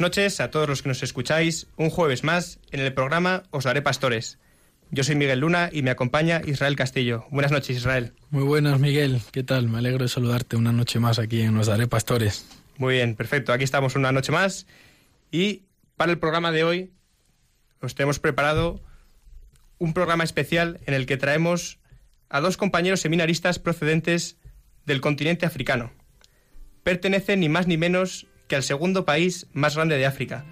Buenas noches a todos los que nos escucháis un jueves más en el programa Os daré pastores. Yo soy Miguel Luna y me acompaña Israel Castillo. Buenas noches, Israel. Muy buenas, Miguel. ¿Qué tal? Me alegro de saludarte una noche más aquí en Nos Daré Pastores. Muy bien, perfecto. Aquí estamos una noche más y para el programa de hoy os tenemos preparado un programa especial en el que traemos a dos compañeros seminaristas procedentes del continente africano. Pertenecen ni más ni menos que al segundo país más grande de África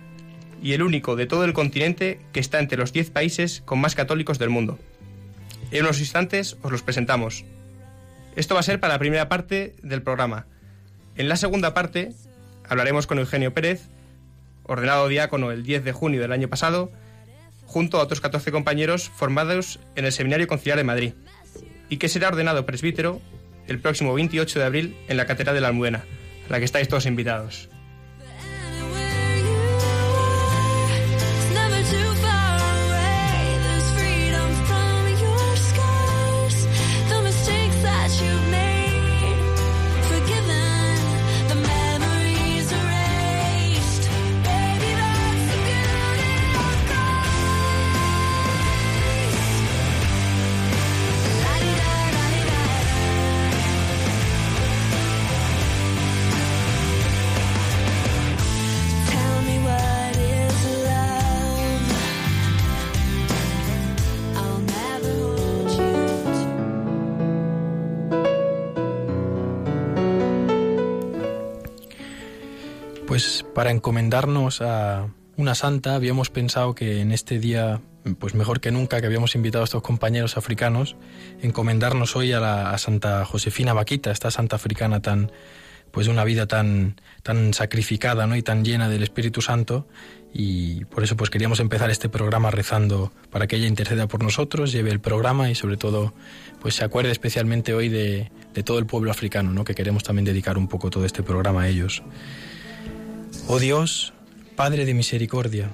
y el único de todo el continente que está entre los 10 países con más católicos del mundo. En unos instantes os los presentamos. Esto va a ser para la primera parte del programa. En la segunda parte hablaremos con Eugenio Pérez, ordenado diácono el 10 de junio del año pasado, junto a otros 14 compañeros formados en el Seminario Conciliar de Madrid, y que será ordenado presbítero el próximo 28 de abril en la Catedral de la Almudena, a la que estáis todos invitados. Para encomendarnos a una santa habíamos pensado que en este día, pues mejor que nunca, que habíamos invitado a estos compañeros africanos, encomendarnos hoy a, la, Santa Josefina Vaquita, esta santa africana tan, pues de una vida tan, tan sacrificada ¿no? y tan llena del Espíritu Santo y por eso pues queríamos empezar este programa rezando para que ella interceda por nosotros, lleve el programa y sobre todo pues se acuerde especialmente hoy de, de todo el pueblo africano, ¿no? que queremos también dedicar un poco todo este programa a ellos. Oh Dios, Padre de misericordia,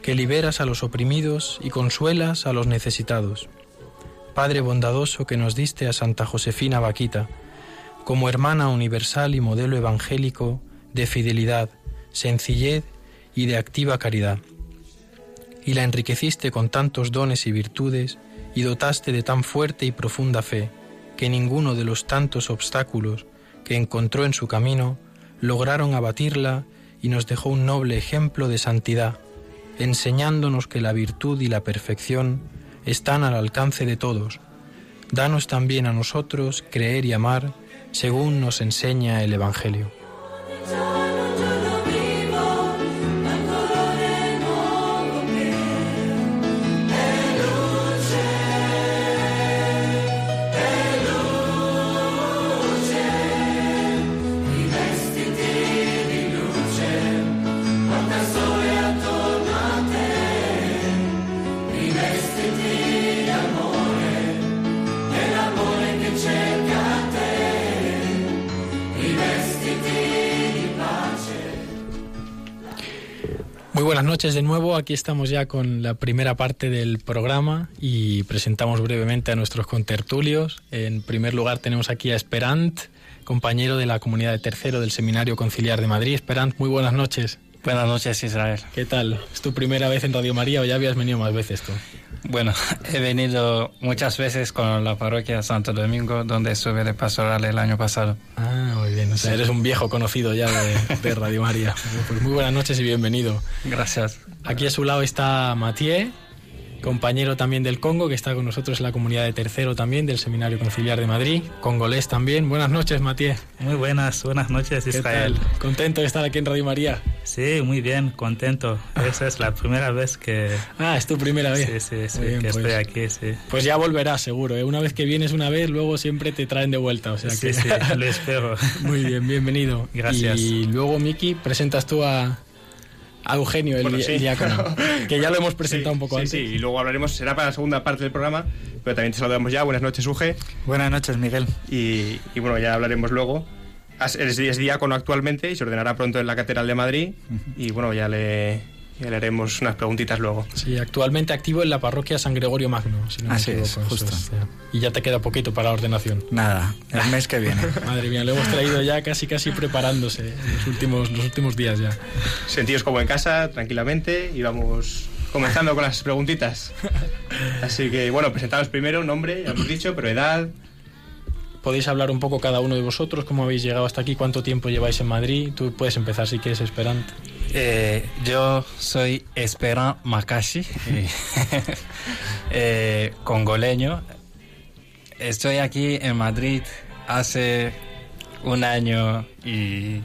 que liberas a los oprimidos y consuelas a los necesitados. Padre bondadoso que nos diste a Santa Josefina Vaquita, como hermana universal y modelo evangélico de fidelidad, sencillez y de activa caridad. Y la enriqueciste con tantos dones y virtudes y dotaste de tan fuerte y profunda fe que ninguno de los tantos obstáculos que encontró en su camino lograron abatirla y nos dejó un noble ejemplo de santidad, enseñándonos que la virtud y la perfección están al alcance de todos. Danos también a nosotros creer y amar según nos enseña el Evangelio. Noches de nuevo, aquí estamos ya con la primera parte del programa y presentamos brevemente a nuestros contertulios. En primer lugar tenemos aquí a Esperant, compañero de la comunidad de tercero del Seminario Conciliar de Madrid. Esperant, muy buenas noches. Buenas noches, Israel. ¿Qué tal? ¿Es tu primera vez en Radio María o ya habías venido más veces tú? Bueno, he venido muchas veces con la parroquia Santo Domingo, donde estuve de pastoral el año pasado. Ah, muy bien. O sea, eres un viejo conocido ya de, de Radio María. Pues muy buenas noches y bienvenido. Gracias. Aquí a su lado está Mathieu compañero también del Congo, que está con nosotros en la comunidad de tercero también, del Seminario Conciliar de Madrid, congolés también. Buenas noches, Matías. Muy buenas, buenas noches, ¿Qué Israel. tal? Contento de estar aquí en Radio María. Sí, muy bien, contento. Esa es la primera vez que, Ah, es tu primera vez. sí, sí, sí, bien, que pues. estoy aquí. Sí, Pues ya volverás, seguro. ¿eh? Una vez que vienes una vez, luego siempre te traen de vuelta. O sea sí, que... sí, lo espero. Muy bien, bienvenido. Gracias. Y luego, Miki, presentas tú a, a Eugenio, el, Bueno, di- sí. el diácono, que ya lo hemos presentado un poco sí, antes. Sí, y luego hablaremos, será para la segunda parte del programa, pero también te saludamos ya. Buenas noches, Uge. Buenas noches, Miguel. Y, y bueno, ya hablaremos luego. Eres, es diácono actualmente y se ordenará pronto en la Catedral de Madrid. Y bueno, ya le, ya le haremos unas preguntitas luego. Sí, actualmente activo en la parroquia San Gregorio Magno, si no me Así equivoco. justo. es, ya. Y ya te queda poquito para la ordenación. Nada, el mes que viene. Madre mía, lo hemos traído ya casi casi preparándose en los últimos, los últimos días ya. Sentidos como en casa, tranquilamente, y vamos comenzando con las preguntitas. Así que bueno, presentaros primero, nombre, ya hemos dicho, pero edad. Podéis hablar un poco cada uno de vosotros, cómo habéis llegado hasta aquí, cuánto tiempo lleváis en Madrid. Tú puedes empezar si quieres, Esperante. Eh, yo soy Esperan Makashi, eh, congoleño. Estoy aquí en Madrid hace un año y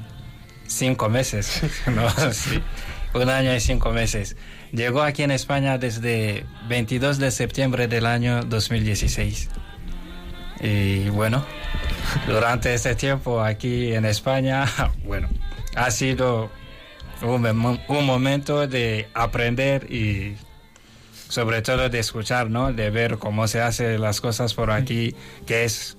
cinco meses. ¿no? Sí, un año y cinco meses. Llegó aquí en España desde 22 de septiembre del año 2016. Y bueno, durante este tiempo aquí en España, bueno, ha sido un, un momento de aprender y sobre todo de escuchar, ¿no? De ver cómo se hacen las cosas por aquí, que es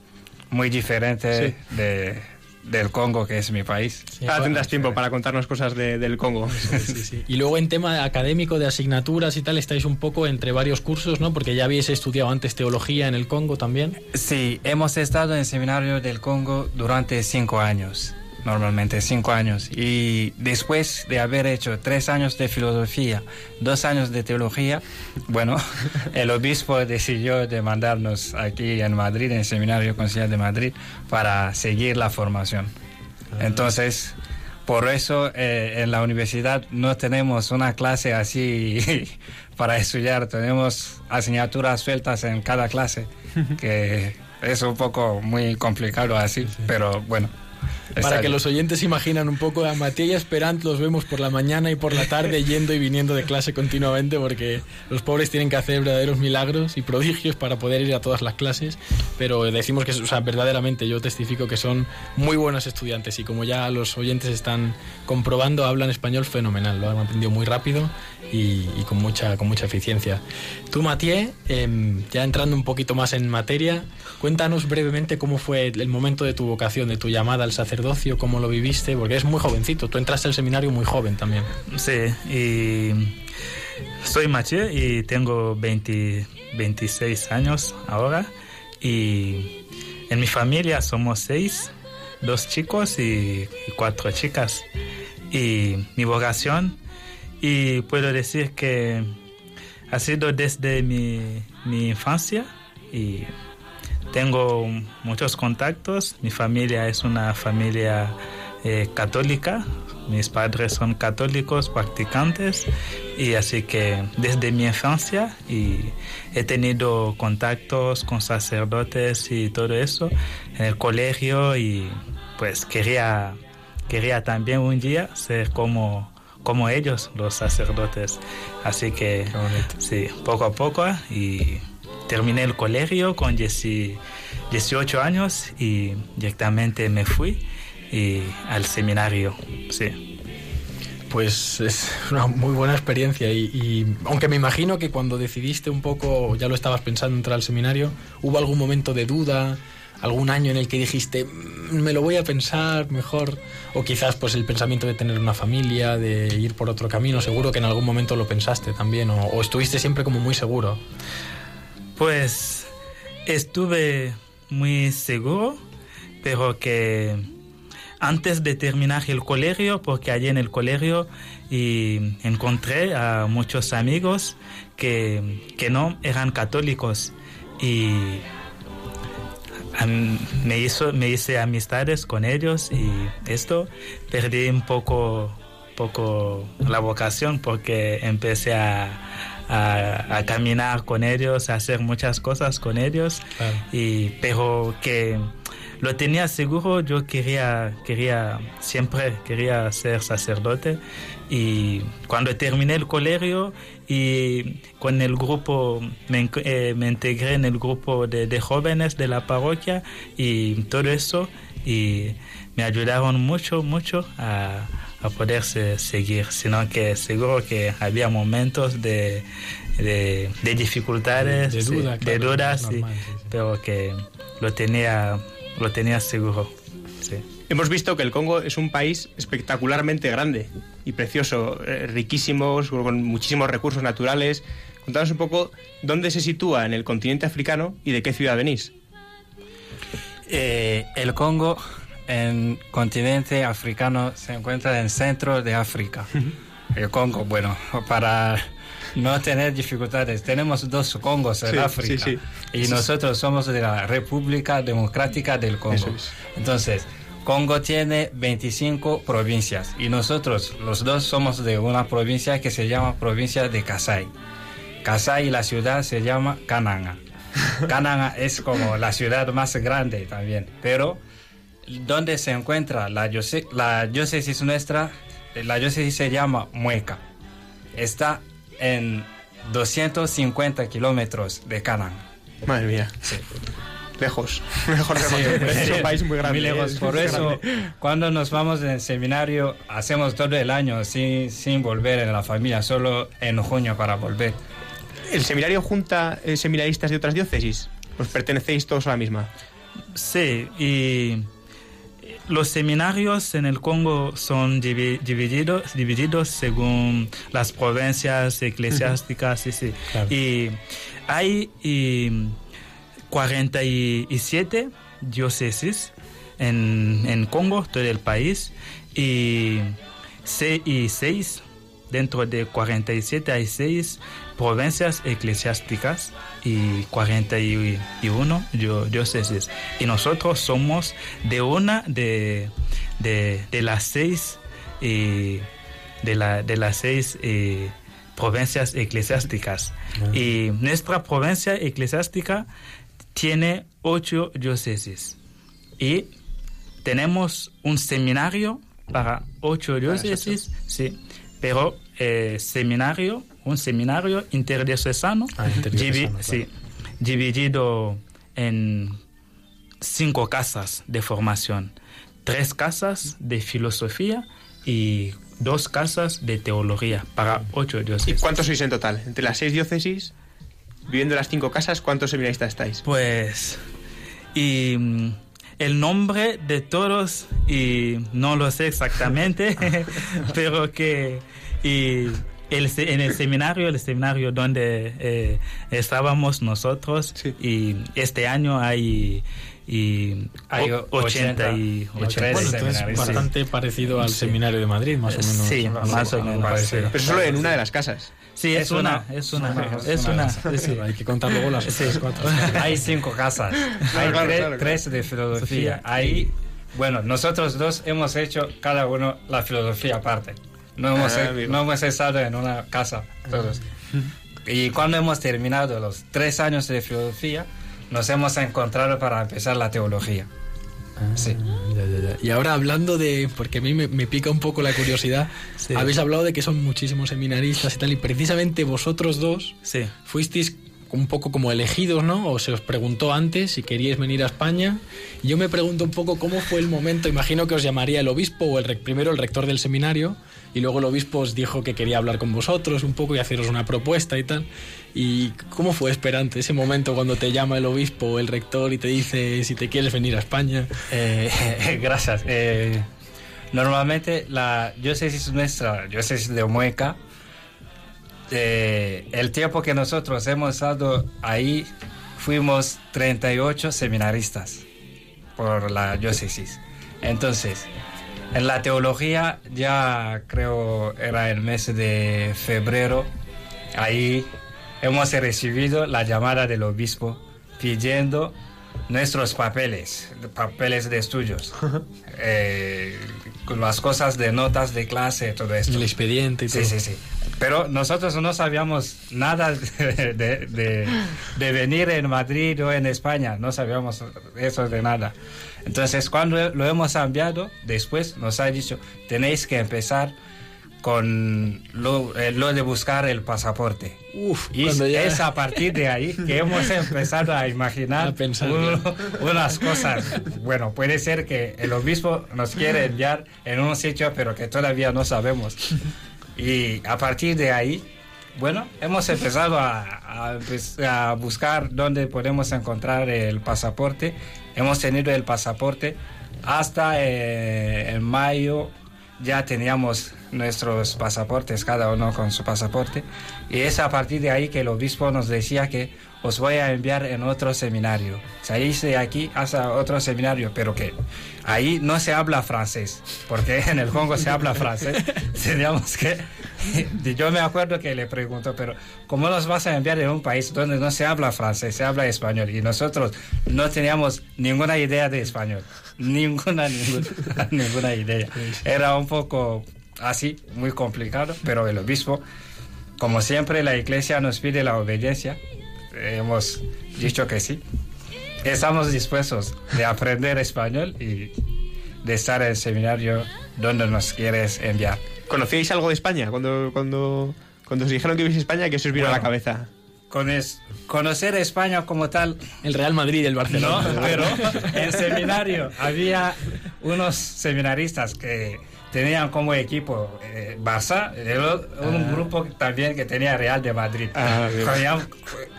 muy diferente de, del Congo, que es mi país. Ahora tendrás tiempo para contarnos cosas de- del Congo. Sí, sí. Y luego en tema académico de asignaturas y tal, estáis un poco entre varios cursos, ¿no? Porque ya habéis estudiado antes teología en el Congo también. Sí, hemos estado en el seminario del Congo durante cinco años, normalmente cinco años. Y después de haber hecho tres años de filosofía, dos años de teología, bueno, el obispo decidió de mandarnos aquí en Madrid, en el seminario conciliar de Madrid, para seguir la formación. Entonces, por eso eh, en la universidad no tenemos una clase así para estudiar, tenemos asignaturas sueltas en cada clase, que es un poco muy complicado así, pero bueno. Para que los oyentes se imaginan un poco, a Matías y a Esperant los vemos por la mañana y por la tarde yendo y viniendo de clase continuamente porque los pobres tienen que hacer verdaderos milagros y prodigios para poder ir a todas las clases, pero decimos que, o sea, verdaderamente yo testifico que son muy buenos estudiantes y como ya los oyentes están comprobando, hablan español fenomenal, lo han aprendido muy rápido y, y con, mucha, con mucha eficiencia. Tú, Matías, em, ya entrando un poquito más en materia, cuéntanos brevemente cómo fue el momento de tu vocación, de tu llamada al sacerdocio, cómo lo viviste, porque eres muy jovencito, tú entraste al seminario muy joven también. Sí, y soy Mathieu y tengo 20 26 años ahora. Y en mi familia somos seis, dos chicos y, y cuatro chicas. Y mi vocación, y puedo decir que ha sido desde mi, mi infancia y tengo muchos contactos. Mi familia es una familia eh, católica. Mis padres son católicos practicantes y así que desde mi infancia y he tenido contactos con sacerdotes y todo eso en el colegio y pues quería quería también un día ser como como ellos los sacerdotes así que sí poco a poco y terminé el colegio con 10 18 años y directamente me fui al seminario, sí. Pues es una muy buena experiencia y, y aunque me imagino que cuando decidiste un poco, ya lo estabas pensando entrar al seminario, ¿hubo algún momento de duda, algún año en el que dijiste, "Mm, me lo voy a pensar mejor? O quizás pues el pensamiento de tener una familia, de ir por otro camino, seguro que en algún momento lo pensaste también, o, o estuviste siempre como muy seguro. Pues estuve muy seguro, pero que antes de terminar el colegio, porque allí en el colegio y encontré a muchos amigos que, que no eran católicos. Y me, hizo, me hice amistades con ellos y esto perdí un poco poco la vocación porque empecé a, a- a caminar con ellos, a hacer muchas cosas con ellos, Claro. y, pero que lo tenía seguro, yo quería, quería, siempre quería ser sacerdote y cuando terminé el colegio y con el grupo, me, eh, me integré en el grupo de, de jóvenes de la parroquia y todo eso y me ayudaron mucho, mucho a, a poderse seguir, sino que seguro que había momentos de, de, de dificultades, De sí, duda, de claro, dudas, normal, sí, sí. pero que lo tenía, lo tenía seguro. Sí. Hemos visto que el Congo es un país espectacularmente grande y precioso, eh, riquísimos, con muchísimos recursos naturales. Contanos un poco dónde se sitúa en el continente africano y de qué ciudad venís. Eh, el Congo, en continente africano, se encuentra en centro de África. El Congo, bueno, para no tener dificultades, tenemos dos Congos en Sí, África. sí, sí. Y nosotros somos de la República Democrática del Congo. Es. Entonces, Congo tiene 25 provincias y nosotros los dos somos de una provincia que se llama provincia de Kasai. Kasai, la ciudad se llama Kananga. Kananga es como la ciudad más grande también, pero donde se encuentra la, dióce- la diócesis nuestra, eh, la diócesis se llama Mueca. Está en 250 kilómetros de Kananga. Madre mía. Lejos. Mejor lejos. Sí, es un país muy grande. muy lejos. es Por eso, grande. cuando nos vamos en seminario, hacemos todo el año sin, sin volver en la familia, solo en junio para volver. ¿El seminario junta eh, seminaristas de otras diócesis? ¿Os pertenecéis todos a la misma? Sí, y los seminarios en el Congo son divi- divididos, divididos según las provincias eclesiásticas, sí, sí. Claro. Y hay y, 47 diócesis en, en Congo, todo el país, y, se- y seis, dentro de 47 hay seis provincias eclesiásticas y 41 dio- diócesis. Y nosotros somos de una de, de, de las seis eh, de, la, de las seis eh, provincias eclesiásticas. Y nuestra provincia eclesiástica tiene ocho diócesis. Y tenemos un seminario para ocho diócesis, sí, pero eh, seminario, un seminario interdiocesano, Ah, sí, dividido en cinco casas de formación, tres casas de filosofía y dos casas de teología para ocho ¿Y diócesis. cuántos sois en total? Entre las seis diócesis, viviendo en las cinco casas, ¿cuántos seminaristas estáis? Pues, y mm, el nombre de todos, y no lo sé exactamente, pero que y el, se- en el seminario, el seminario donde eh, estábamos nosotros, Sí. y este año hay, y, Hay o- 80 y 80. 80. Bueno, entonces sí. bastante parecido al Sí. seminario de Madrid, más o menos. Sí, más o menos. parecido. Pero solo en una de las casas. Sí, es, Es una, una- es una, es es una sí, sí. Hay que contar luego las cuatro. Hay cinco casas. Hay claro, tres, claro, tres de filosofía. Ahí, bueno, nosotros dos hemos hecho cada uno la filosofía aparte. No hemos, Ah, no hemos estado en una casa todos. Y cuando hemos terminado los tres años de filosofía, nos hemos encontrado para empezar la teología. Sí. Ya, ya, ya. Y ahora hablando de, porque a mí me, me pica un poco la curiosidad, Sí. habéis hablado de que son muchísimos seminaristas y tal, y precisamente vosotros dos Sí. fuisteis un poco como elegidos, ¿no? O se os preguntó antes si queríais venir a España. Yo me pregunto un poco cómo fue el momento, imagino que os llamaría el obispo o el primero el rector del seminario, y luego el obispo os dijo que quería hablar con vosotros un poco y haceros una propuesta y tal. ¿Y cómo fue esperante ese momento cuando te llama el obispo o el rector y te dice si te quieres venir a España? Eh, gracias. Eh, normalmente la diócesis nuestra, diócesis de Mueca, eh, el tiempo que nosotros hemos estado ahí, fuimos 38 seminaristas por la diócesis. Entonces, en la teología ya creo era el mes de febrero, ahí hemos recibido la llamada del obispo pidiendo nuestros papeles, papeles de estudios. Eh, con las cosas de notas de clase, todo esto. El expediente y Sí, todo. sí, sí. Pero nosotros no sabíamos nada de, de- de- de venir en Madrid o en España, no sabíamos eso de nada. Entonces, cuando lo hemos enviado, después nos ha dicho, tenéis que empezar con lo, eh, lo de buscar el pasaporte. Uf, Y ya- es a partir de ahí que hemos empezado a imaginar A pensar, un- unas cosas. Bueno, puede ser que el obispo nos quiere enviar en un sitio, pero que todavía no sabemos. Y a partir de ahí, bueno, hemos empezado a, empe- a buscar dónde podemos encontrar el pasaporte. Hemos tenido el pasaporte hasta eh, en mayo ya teníamos nuestros pasaportes, cada uno con su pasaporte. Y es a partir de ahí que el obispo nos decía que os voy a enviar en otro seminario. Salís de aquí hasta otro seminario, pero que ahí no se habla francés, porque en el Congo se habla francés. Teníamos que... Yo me acuerdo que le pregunto, pero ¿cómo nos vas a enviar en un país donde no se habla francés, se habla español? Y nosotros no teníamos ninguna idea de español. Ninguna, ninguna, ninguna idea. Era un poco así, muy complicado, pero el obispo, como siempre, la iglesia nos pide la obediencia. Hemos dicho que sí. Estamos dispuestos de aprender español y de estar en el seminario donde nos quieres enviar. ¿Conocíais algo de España cuando, cuando, cuando os dijeron que ibais a España? que se os vino a la cabeza? Con es- conocer España como tal, El Real Madrid y el no, Barcelona. pero en seminario había unos seminaristas que tenían como equipo eh, Barça, el o- un grupo también que tenía Real de Madrid. Ah. Podíamos,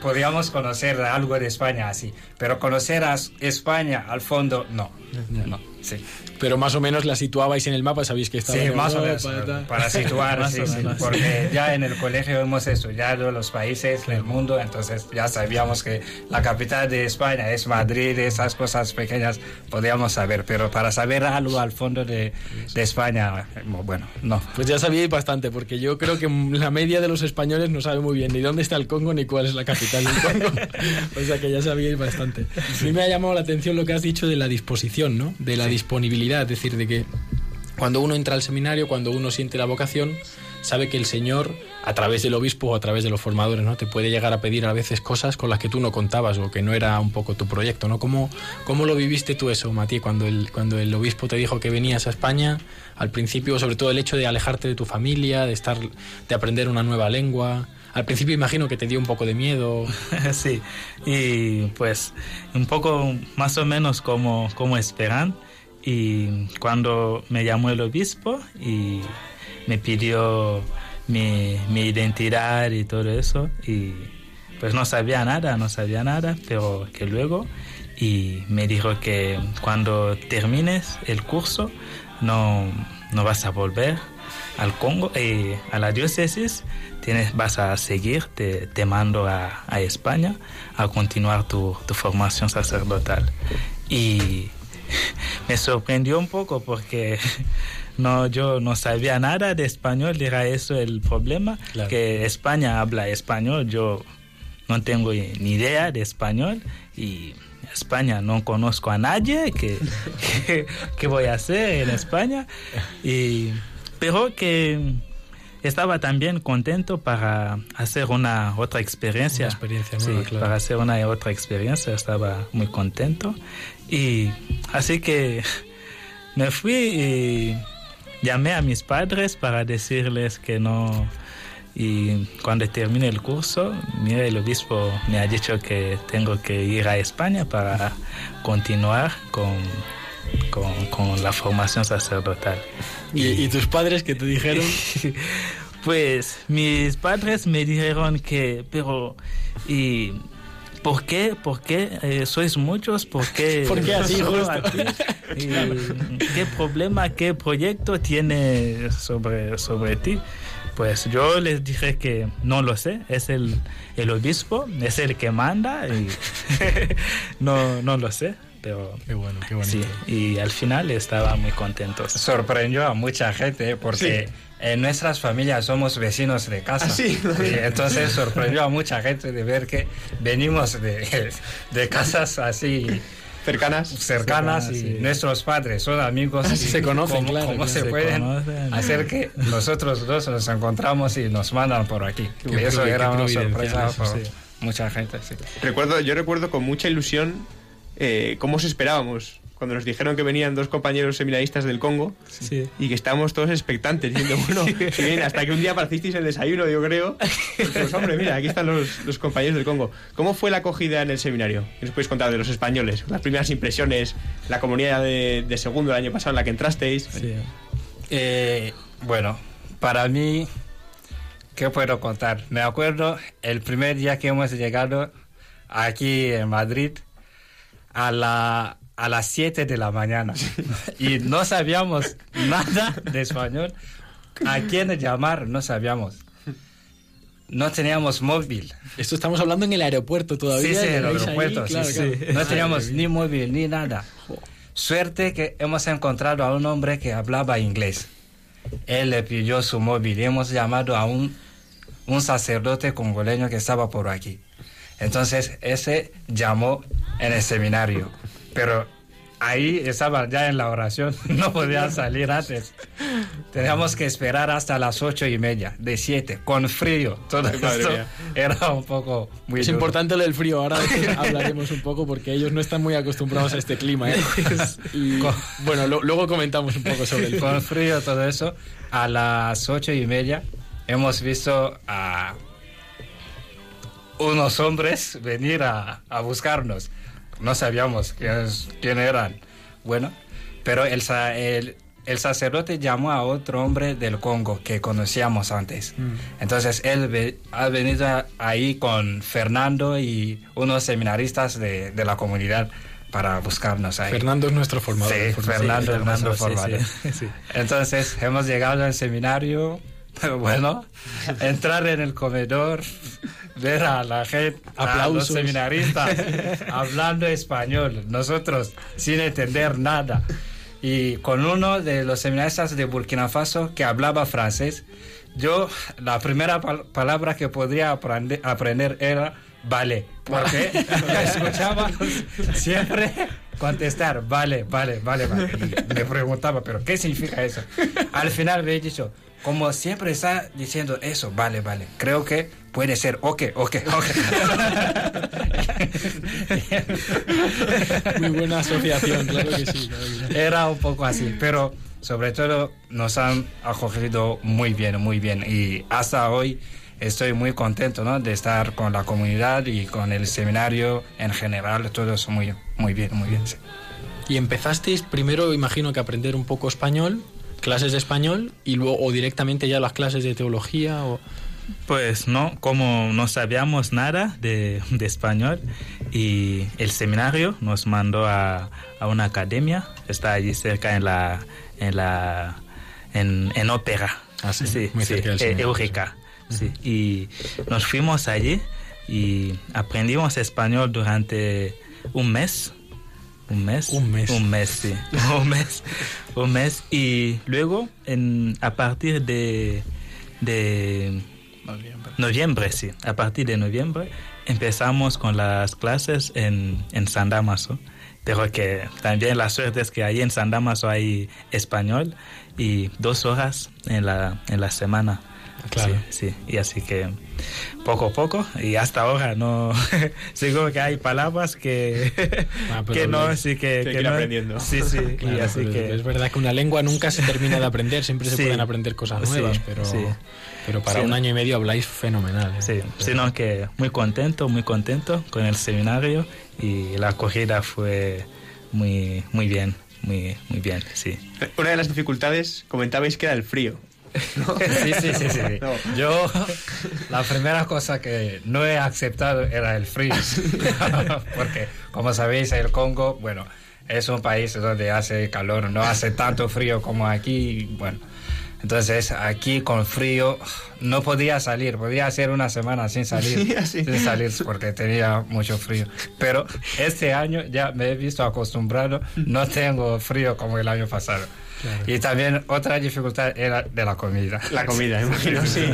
podíamos conocer algo de España así, pero conocer a España al fondo, no. no sí. Pero más o menos la situabais en el mapa, sabéis que estaba Sí, en más o menos, para situar, sí, sí, porque ya en el colegio hemos estudiado los países del mundo, entonces ya sabíamos que la capital de España es Madrid, esas cosas pequeñas podíamos saber, pero para saber algo al fondo de, de España, eh, bueno, no. Pues ya sabíais bastante, porque yo creo que la media de los españoles no sabe muy bien ni dónde está el Congo ni cuál es la capital del Congo. o sea que ya sabíais bastante. A mí me ha llamado la atención lo que has dicho de la disposición, ¿no? De la disponibilidad, es decir, de que cuando uno entra al seminario, cuando uno siente la vocación, sabe que el Señor, a través del obispo o a través de los formadores, ¿no? Te puede llegar a pedir a veces cosas con las que tú no contabas o que no era un poco tu proyecto, ¿no? ¿Cómo, cómo lo viviste tú eso, Mati, cuando el, cuando el obispo te dijo que venías a España? Al principio, sobre todo el hecho de alejarte de tu familia, de estar, de aprender una nueva lengua. Al principio imagino que te dio un poco de miedo. sí, y pues un poco más o menos como, como esperan. Y cuando me llamó el obispo y me pidió mi, mi identidad y todo eso, y pues no sabía nada, no sabía nada, pero que luego, y me dijo que cuando termines el curso no, no vas a volver al Congo, eh, a la diócesis, tienes, vas a seguir, te, te mando a, a España a continuar tu, tu formación sacerdotal. Y me sorprendió un poco porque no, yo no sabía nada de español, era eso el problema, Claro. que España habla español, yo no tengo ni idea de español y España no conozco a nadie, que, que, ¿qué voy a hacer en España? Y, pero que estaba también contento para hacer una otra experiencia. Una experiencia Sí, nueva, claro. para hacer una otra experiencia, estaba muy contento. Y así que me fui y llamé a mis padres para decirles que no. Y cuando termine el curso, mira, el obispo me ha dicho que tengo que ir a España para continuar con, con, con la formación sacerdotal. ¿Y, y tus padres que te dijeron? Pues mis padres me dijeron que, pero, ¿y por qué? ¿Por qué eh, sois muchos? ¿Por qué? ¿Por qué así, justo? ¿Y ¿Qué problema, qué proyecto tiene sobre, sobre ti? Pues yo les dije que no lo sé, es el, el obispo, es el que manda y no, no lo sé, pero Qué bueno, qué bonito. sí, y al final estaba muy contento. Sorprendió a mucha gente porque en nuestras familias somos vecinos de casa. Ah, sí. Y entonces sorprendió a mucha gente de ver que venimos de, de casas así cercanas. cercanas y sí. nuestros padres son amigos. y Se conocen, cómo- claro, cómo claro. se, Se pueden conocen. hacer que nosotros dos nos encontramos y nos mandan por aquí. Qué Y eso era una sorpresa eso, para sí. mucha gente. Sí. Recuerdo, yo recuerdo con mucha ilusión eh, cómo os esperábamos cuando nos dijeron que venían dos compañeros seminaristas del Congo Sí. y que estábamos todos expectantes, diciendo, bueno, bien, hasta que un día aparecisteis el desayuno, yo creo. Pues hombre, mira, aquí están los, los compañeros del Congo. ¿Cómo fue la acogida en el seminario? ¿Qué nos podéis contar de los españoles? Las primeras impresiones, la comunidad de, de segundo el año pasado en la que entrasteis. Sí. Eh, bueno, para mí, ¿qué puedo contar? Me acuerdo el primer día que hemos llegado aquí en Madrid a, la, a las 7 de la mañana y no sabíamos nada de español. ¿A quién llamar? No sabíamos. No teníamos móvil. Esto estamos hablando en el aeropuerto todavía. Sí, sí, en el ahí, aeropuerto. sí, claro, sí. claro. No teníamos ni móvil ni nada. Suerte que hemos encontrado a un hombre que hablaba inglés. Él le pidió su móvil y hemos llamado a un, un sacerdote congoleño que estaba por aquí. Entonces ese llamó en el seminario, pero ahí estaba ya en la oración, no podía salir antes. Teníamos que esperar hasta las ocho y media, de siete, con frío. Todo Ay, esto era un poco muy Es duro. importante lo del frío, ahora hablaremos un poco porque ellos no están muy acostumbrados a este clima. ¿eh? Y, bueno, lo- luego comentamos un poco sobre el frío. con frío todo eso, a las ocho y media hemos visto a unos hombres venir a, a buscarnos. No sabíamos quiénes, quién eran. Bueno, pero el, el, el sacerdote llamó a otro hombre del Congo que conocíamos antes. Entonces él ve- ha venido ahí con Fernando y unos seminaristas de, de la comunidad para buscarnos ahí. Fernando es nuestro formador. Sí, Por- Fernando, Sí, Fernando sí, Formador. sí. Entonces hemos llegado al seminario, bueno, entrar en el comedor, ver a la gente, a los Aplausos. seminaristas hablando español, nosotros sin entender nada. Y con uno de los seminaristas de Burkina Faso que hablaba francés, yo la primera pal- palabra que podría aprende- aprender era vale, porque escuchaba siempre contestar vale, vale, vale, vale. Y me preguntaba, pero ¿qué significa eso? Al final me he dicho, como siempre está diciendo eso, vale, vale, creo que puede ser ok, ok, ok. Muy buena asociación, claro que sí. claro que sí. Era un poco así, pero sobre todo nos han acogido muy bien, muy bien. Y hasta hoy estoy muy contento ¿no? de estar con la comunidad y con el seminario en general. Todo es muy, muy bien, muy bien. sí. Y empezasteis primero, imagino que aprender un poco español, clases de español, y luego o directamente ya las clases de teología o... Pues no, como no sabíamos nada de, de español y el seminario nos mandó a, a una academia, está allí cerca en la en la en, en ópera, Ah, sí, muy cerca del eh, seminario, Eureka, sí. y nos fuimos allí y aprendimos español durante un mes. Un mes. Un mes. Un mes, sí. un mes. Un mes. Y luego, en, a partir de, de noviembre, sí. A partir de noviembre empezamos con las clases en, en San Damaso. Pero que también la suerte es que ahí en San Damaso hay español y dos horas en la, en la semana. Claro. Sí, sí. Y así que poco a poco y hasta ahora no seguro que hay palabras que Ah, que no sí que, que no- aprendiendo. sí sí y Claro, así pero que Es verdad que una lengua nunca se termina de aprender, siempre se pueden aprender cosas nuevas, sí. pero para Sí, un ¿no? año y medio habláis fenomenal. ¿eh? Sí, sino que muy contento, muy contento con el seminario y la acogida fue muy, muy bien, muy, muy bien, sí. Una de las dificultades comentabais que era el frío. Sí, sí, sí, sí. No. Yo, la primera cosa que no he aceptado era el frío. Porque, como sabéis, el Congo, bueno, es un país donde hace calor, no hace tanto frío como aquí. Bueno, entonces aquí con frío no podía salir, podía hacer una semana sin salir, Sí, sin salir porque tenía mucho frío. Pero este año ya me he visto acostumbrado, no tengo frío como el año pasado. Y también otra dificultad era de la comida. La comida, imagino, sí.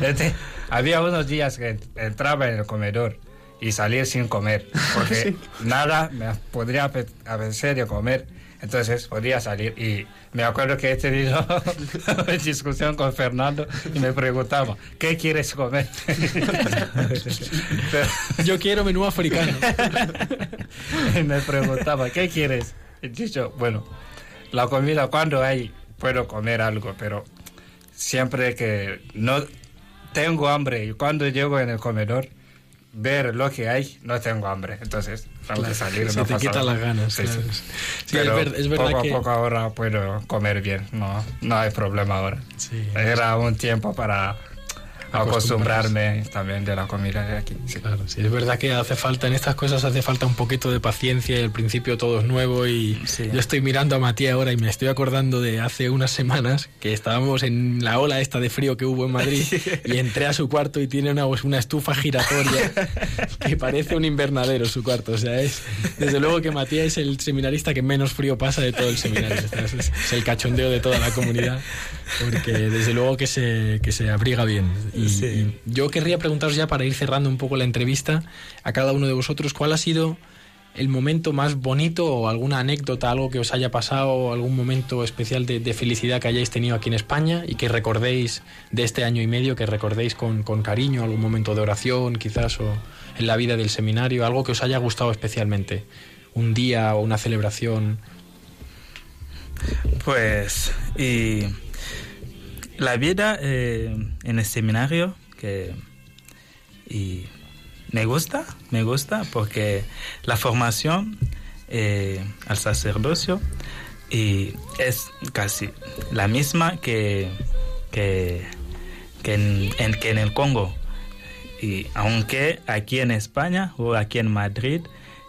Este, había unos días que entraba en el comedor y salir sin comer, porque nada me podría ape- apetecer de comer, entonces podía salir y me acuerdo que he tenido discusión con Fernando y me preguntaba, ¿qué quieres comer? Pero- Yo quiero menú africano. y me preguntaba, ¿qué quieres? He dicho, bueno, la comida cuando hay puedo comer algo, pero siempre que no tengo hambre y cuando llego en el comedor ver lo que hay, no tengo hambre. Entonces, tengo que salir. Se no te quitan las ganas. Sí, claro. sí. Sí, es, Pero ver- es verdad poco que... a poco ahora puedo comer bien, no, no hay problema ahora. Era un tiempo para acostumbrarme también de la comida de aquí. sí. Claro, sí, es verdad que hace falta, en estas cosas hace falta un poquito de paciencia y al principio todo es nuevo y Sí. yo estoy mirando a Matías ahora y me estoy acordando de hace unas semanas que estábamos en la ola esta de frío que hubo en Madrid y entré a su cuarto y tiene una, una estufa giratoria que parece un invernadero su cuarto, o sea, es desde luego que Matías es el seminarista que menos frío pasa de todo el seminario, es, es el cachondeo de toda la comunidad porque desde luego que se, que se abriga bien. Y, Sí. y yo querría preguntaros ya para ir cerrando un poco la entrevista a cada uno de vosotros, ¿cuál ha sido el momento más bonito o alguna anécdota, algo que os haya pasado, algún momento especial de, de felicidad que hayáis tenido aquí en España y que recordéis de este año y medio, que recordéis con, con cariño, algún momento de oración quizás o en la vida del seminario, algo que os haya gustado especialmente? Un día o una celebración. Pues, y la vida eh, en el seminario, que y me gusta, me gusta, porque la formación eh, al sacerdocio y es casi la misma que, que, que en, en- que en el Congo. Y aunque aquí en España o aquí en Madrid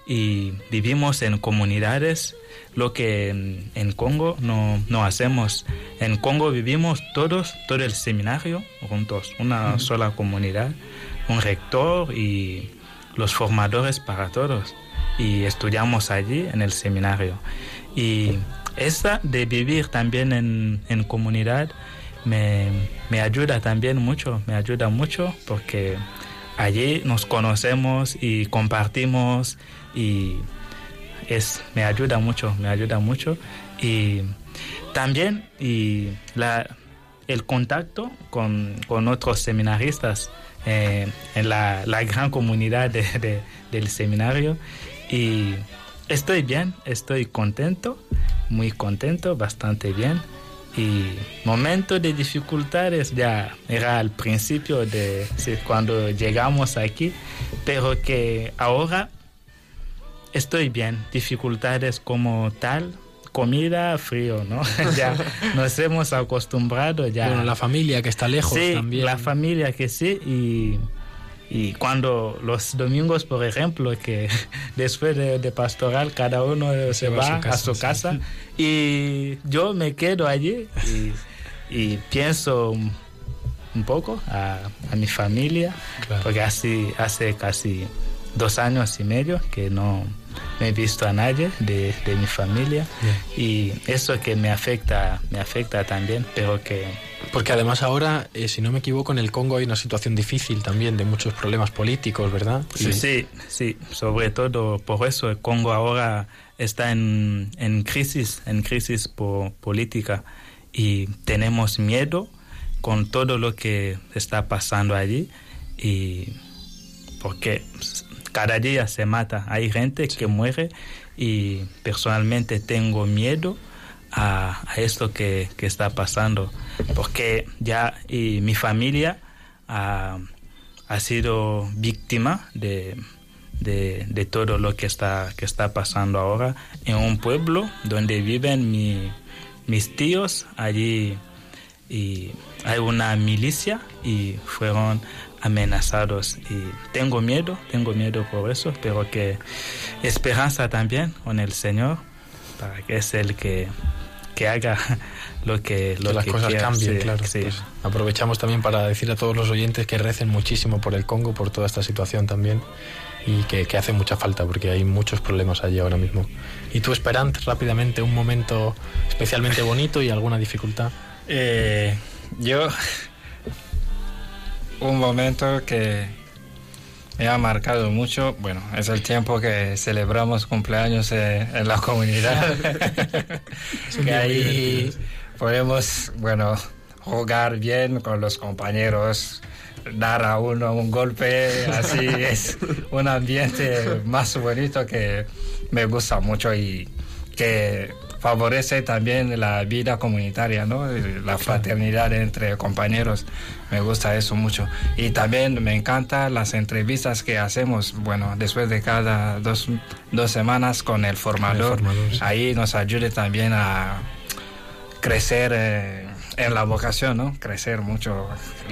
y vivimos en comunidades, lo que en, en Congo no, no hacemos. En Congo vivimos todos, todo el seminario juntos, una sola comunidad, un rector y los formadores para todos. Y estudiamos allí en el seminario. Y esa de vivir también en, en comunidad me, me ayuda también mucho, me ayuda mucho porque allí nos conocemos y compartimos y es, me ayuda mucho, me ayuda mucho. Y también y la, el contacto con, con otros seminaristas eh, en la, la gran comunidad de- de- del seminario. Y estoy bien, estoy contento, muy contento, bastante bien. Y momento de dificultades ya era al principio de cuando llegamos aquí, pero que ahora estoy bien. Dificultades como tal, comida, frío, ¿no? ya nos hemos acostumbrado ya. Bueno, la familia que está lejos sí, también. la familia que sí y, y cuando los domingos, por ejemplo, que después de, de pastoral cada uno se, va, a su casa, sí. y yo me quedo allí y, y pienso un, un poco a, a mi familia, Claro. porque así, hace casi dos años y medio que no, no he visto a nadie de, de mi familia. Y eso que me afecta, me afecta también, pero que Porque además ahora, eh, si no me equivoco, en el Congo hay una situación difícil también de muchos problemas políticos, ¿verdad? Sí, Y- sí, sí, sobre todo por eso. El Congo ahora está en, en crisis, en crisis po- política. Y tenemos miedo con todo lo que está pasando allí. Y porque cada día se mata, hay gente que muere y personalmente tengo miedo a, a esto que, que está pasando. Porque ya y mi familia ha, ha sido víctima de, de, de todo lo que está, que está pasando ahora en un pueblo donde viven mi- mis tíos. Allí y hay una milicia y fueron amenazados y tengo miedo, tengo miedo por eso, pero que esperanza también con el Señor para que es el que, que haga lo que, lo que las que cosas quiera. cambien, Sí, claro. sí. Pues aprovechamos también para decir a todos los oyentes que recen muchísimo por el Congo, por toda esta situación también, y que, que hace mucha falta porque hay muchos problemas allí ahora mismo. Y tú, Esperant, rápidamente, un momento especialmente bonito y alguna dificultad. Eh, yo, un momento que me ha marcado mucho. Bueno, es el tiempo que celebramos cumpleaños eh, en la comunidad. que ahí podemos, bueno, jugar bien con los compañeros, dar a uno un golpe, así es un ambiente más bonito que me gusta mucho y que favorece también la vida comunitaria, ¿no? La fraternidad entre compañeros. Me gusta eso mucho. Y también me encantan las entrevistas que hacemos, bueno, después de cada dos, dos semanas con el formador. formador, sí. Ahí nos ayude también a crecer eh, en la vocación, ¿no? Crecer mucho.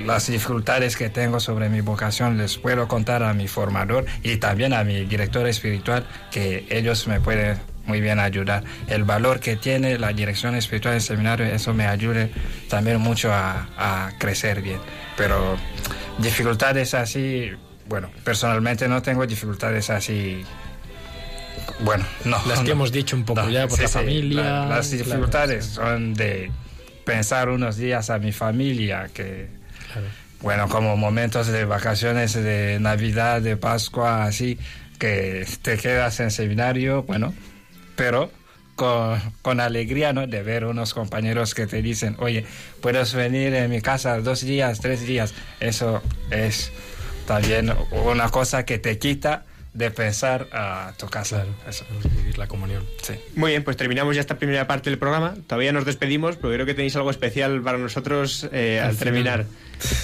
Las dificultades que tengo sobre mi vocación les puedo contar a mi formador y también a mi director espiritual, que ellos me pueden muy bien ayudar. El valor que tiene la dirección espiritual del seminario, eso me ayude también mucho a, a crecer bien. Pero dificultades así, bueno, personalmente no tengo dificultades así. Bueno, no. Las que no. hemos dicho un poco No, ya por sí, la sí, familia. la- las dificultades son de pensar unos días a mi familia, que, claro. bueno, como momentos de vacaciones, de Navidad, de Pascua, así, que te quedas en seminario, bueno, pero con, con alegría, ¿no? De ver unos compañeros que te dicen, oye, puedes venir en mi casa dos días, tres días. Eso es también una cosa que te quita de pensar a tu casa. Claro, Eso, vivir la comunión. sí. Muy bien, pues terminamos ya esta primera parte del programa. Todavía nos despedimos, pero creo que tenéis algo especial para nosotros eh, al terminar.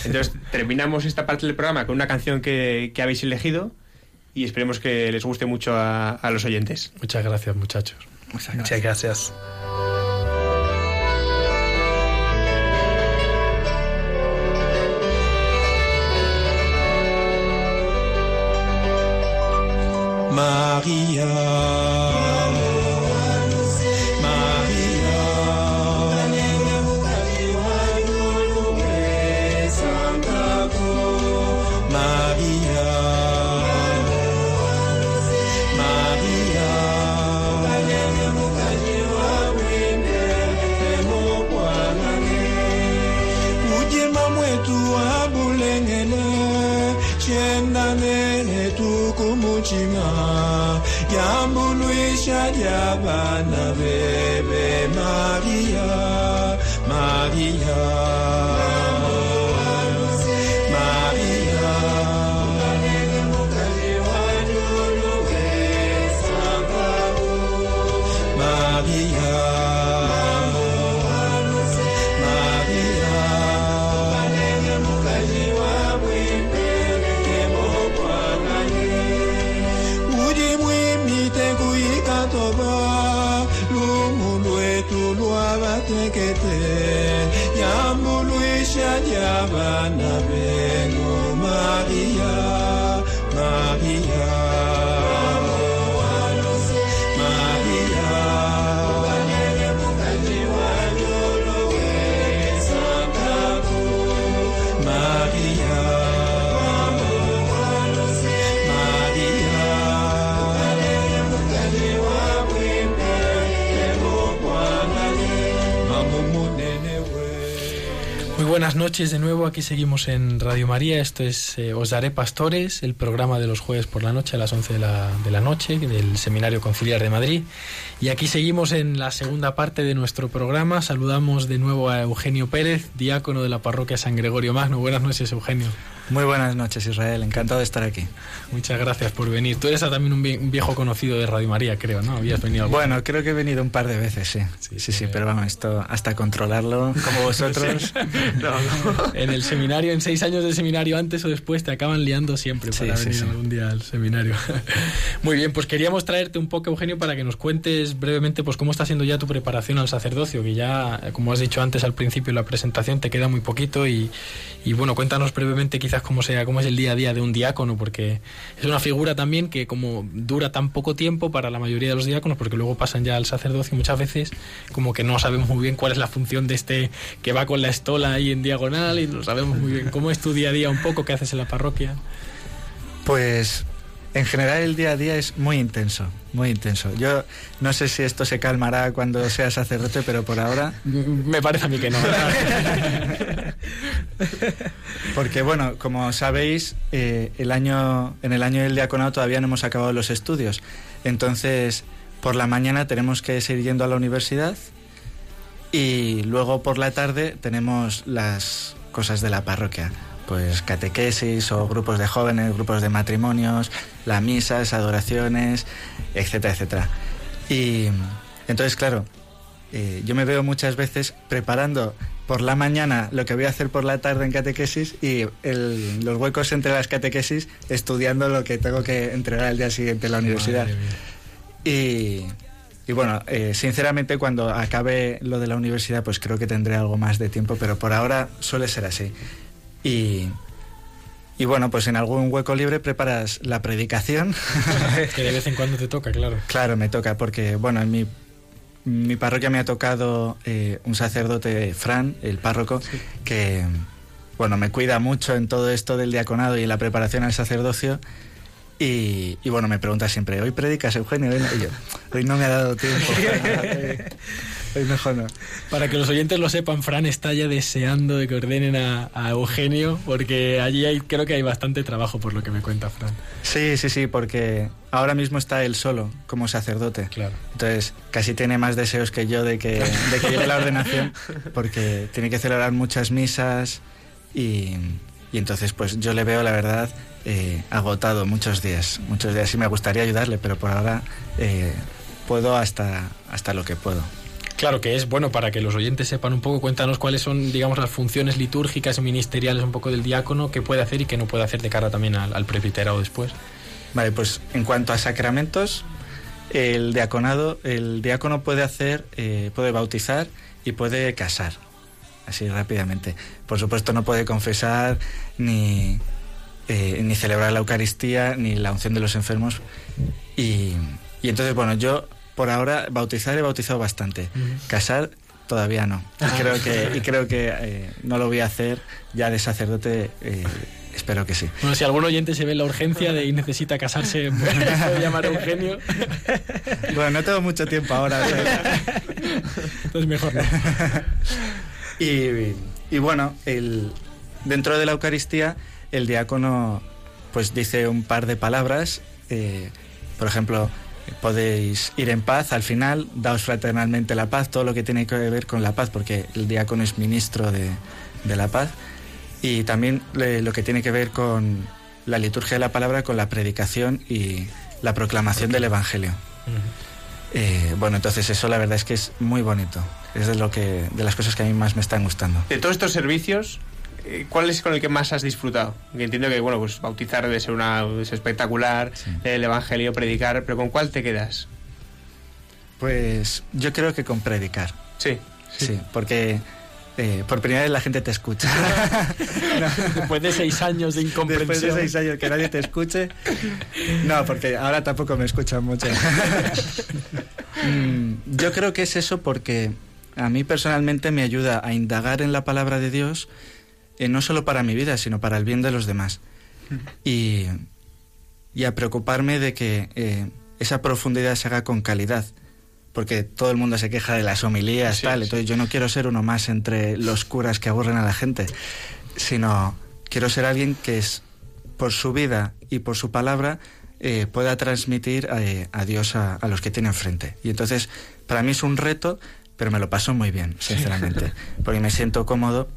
Entonces, terminamos esta parte del programa con una canción que, que habéis elegido y esperemos que les guste mucho a, a los oyentes. Muchas gracias, muchachos. Muchas Muchas gracias. Maria, lyabana bebe maria maria buenas noches de nuevo, aquí seguimos en Radio María, esto es eh, Os Daré Pastores, el programa de los jueves por la noche a las 11 de la, de la noche del Seminario Conciliar de Madrid. Y aquí seguimos en la segunda parte de nuestro programa, saludamos de nuevo a Eugenio Pérez, diácono de la parroquia San Gregorio Magno. Buenas noches Eugenio, Muy buenas noches, Israel. Encantado de estar aquí. muchas gracias por venir. Tú eres también un, vie- un viejo conocido de Radio María, creo, ¿no? Habías venido Bueno, creo que he venido un par de veces, sí. Sí, sí, sí. pero vamos, esto hasta controlarlo, como vosotros. En el seminario, en seis años de seminario, antes o después, te acaban liando siempre Sí, para sí, venir algún día al seminario. Muy bien, pues queríamos traerte un poco, Eugenio, para que nos cuentes brevemente pues cómo está siendo ya tu preparación al sacerdocio, que ya, como has dicho antes al principio de la presentación, te queda muy poquito y, y, bueno, cuéntanos brevemente quizás cómo sea, cómo es el día a día de un diácono, porque es una figura también que como dura tan poco tiempo para la mayoría de los diáconos, porque luego pasan ya al sacerdocio muchas veces, como que no sabemos muy bien cuál es la función de este que va con la estola ahí en diagonal y no sabemos muy bien cómo es tu día a día un poco, qué haces en la parroquia. Pues en general el día a día es muy intenso, muy intenso. Yo no sé si esto se calmará cuando sea sacerdote, pero por ahora Me parece a mí que no. Porque bueno, como sabéis, eh, el año, en el año del diaconado todavía no hemos acabado los estudios. Entonces, por la mañana tenemos que seguir yendo a la universidad y luego por la tarde tenemos las cosas de la parroquia. Pues catequesis o grupos de jóvenes, grupos de matrimonios, las misas, adoraciones, etcétera, etcétera. Y entonces, claro, eh, yo me veo muchas veces preparando por la mañana lo que voy a hacer por la tarde en catequesis y el- los huecos entre las catequesis estudiando lo que tengo que entregar al día siguiente en la universidad. Y, y bueno, eh, sinceramente cuando acabe lo de la universidad pues creo que tendré algo más de tiempo, pero por ahora suele ser así. Y, y bueno, pues en algún hueco libre preparas la predicación. que de vez en cuando te toca, claro. Claro, me toca, porque bueno, en mi, mi parroquia me ha tocado eh, un sacerdote, Fran, el párroco, que bueno, me cuida mucho en todo esto del diaconado y en la preparación al sacerdocio. Y, y, bueno, me pregunta siempre, ¿hoy predicas, Eugenio? Y yo, hoy no me ha dado tiempo. mejor no. Para que los oyentes lo sepan, Fran está ya deseando de que ordenen a, a Eugenio, porque allí hay, creo que hay bastante trabajo por lo que me cuenta Fran. Sí, sí, sí, porque ahora mismo está él solo como sacerdote. Claro. Entonces, casi tiene más deseos que yo de que, de que llegue la ordenación, porque tiene que celebrar muchas misas y, y entonces, pues yo le veo, la verdad, eh, agotado muchos días, muchos días y me gustaría ayudarle, pero por ahora eh, puedo hasta, hasta lo que puedo. Claro que es bueno para que los oyentes sepan un poco, cuéntanos cuáles son, digamos, las funciones litúrgicas y ministeriales un poco del diácono, qué puede hacer y qué no puede hacer de cara también al, al presbiterado después. Vale, pues en cuanto a sacramentos, el diaconado, el diácono puede hacer, eh, puede bautizar y puede casar, así rápidamente. Por supuesto no puede confesar ni, eh, ni celebrar la Eucaristía ni la unción de los enfermos. Y, y entonces, bueno, yo por ahora bautizar he bautizado bastante, casar todavía no. Y creo que, y creo que eh, no lo voy a hacer ya de sacerdote. eh, Espero que sí. Bueno, si algún oyente se ve la urgencia de y necesita casarse, puede llamar a Eugenio. Bueno, no tengo mucho tiempo ahora. Entonces mejor no. Y, y bueno, el, dentro de la Eucaristía, el diácono pues dice un par de palabras. eh, por ejemplo, podéis ir en paz al final, daos fraternalmente la paz, todo lo que tiene que ver con la paz, porque el diácono es ministro de, de la paz. Y también eh, lo que tiene que ver con la liturgia de la palabra, con la predicación y la proclamación del Evangelio. Eh, bueno, entonces eso la verdad es que es muy bonito. Es de, lo que, de las cosas que a mí más me están gustando. De todos estos servicios, ¿cuál es con el que más has disfrutado? Que entiendo que, bueno, pues bautizar debe ser, una, debe ser espectacular, el evangelio, predicar, pero ¿con cuál te quedas? Pues yo creo que con predicar. Sí. Sí, porque eh, por primera vez la gente te escucha. Después de seis años de incomprensión. Después de seis años que nadie te escuche. No, porque ahora tampoco me escuchan mucho. Mm, yo creo que es eso porque a mí personalmente me ayuda a indagar en la palabra de Dios, eh, no solo para mi vida, sino para el bien de los demás. Y, y a preocuparme de que eh, esa profundidad se haga con calidad. Porque todo el mundo se queja de las homilías, Sí, tal. sí. Entonces yo no quiero ser uno más entre los curas que aburren a la gente, sino quiero ser alguien que es, por su vida y por su palabra, eh, pueda transmitir a Dios a, a los que tiene enfrente. Y entonces, para mí es un reto, pero me lo paso muy bien, sinceramente. Porque me siento cómodo,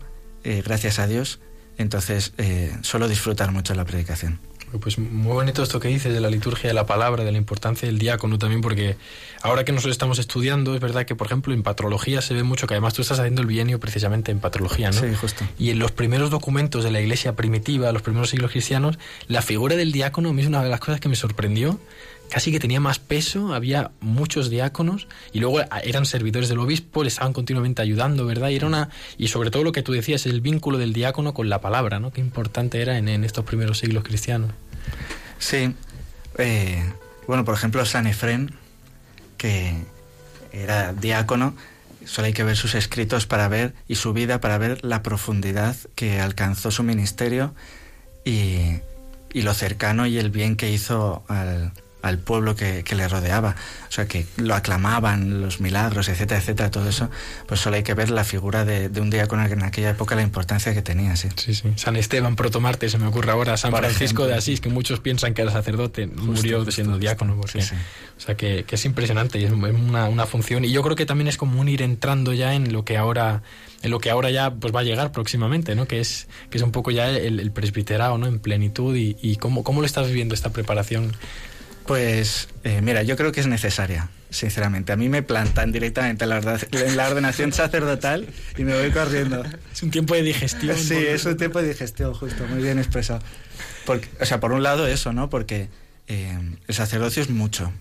eh, gracias a Dios. Entonces, eh, suelo disfrutar mucho la predicación. Pues muy bonito esto que dices de la liturgia de la palabra, de la importancia del diácono también, porque ahora que nosotros estamos estudiando, es verdad que, por ejemplo, en patrología se ve mucho, que además tú estás haciendo el bienio precisamente en patrología, ¿no? Sí, justo. Y en los primeros documentos de la iglesia primitiva, los primeros siglos cristianos, la figura del diácono a mí es una de las cosas que me sorprendió. Casi que tenía más peso, había muchos diáconos y luego eran servidores del obispo, le estaban continuamente ayudando, ¿verdad? Y y sobre todo lo que tú decías, el vínculo del diácono con la palabra, ¿no? Qué importante era en, en estos primeros siglos cristianos. Sí. eh, bueno, por ejemplo, San Efrén, que era diácono, solo hay que ver sus escritos para ver y su vida para ver la profundidad que alcanzó su ministerio y, y lo cercano y el bien que hizo al, al pueblo que, que le rodeaba. O sea, que lo aclamaban, los milagros, etcétera, etcétera, todo eso. Pues solo hay que ver la figura de, de un diácono en aquella época, la importancia que tenía, sí. Sí, sí. San Esteban, protomarte, se me ocurre ahora. San Por Francisco ejemplo. de Asís, que muchos piensan que era sacerdote, murió justo, siendo diácono. Porque, Sí, sí. O sea, que, que es impresionante y es una, una función. Y yo creo que también es como un ir entrando ya en lo que ahora en lo que ahora ya pues va a llegar próximamente, ¿no? Que es que es un poco ya el, el presbiterado, ¿no? En plenitud y, y cómo, cómo lo estás viviendo esta preparación. Pues eh, mira, yo creo que es necesaria, sinceramente. A mí me plantan directamente en la, orda- en la ordenación sacerdotal y me voy corriendo. Es un tiempo de digestión. Sí, es un tiempo de digestión, justo, muy bien expresado. Porque, o sea, por un lado eso, ¿no? Porque eh, el sacerdocio es mucho.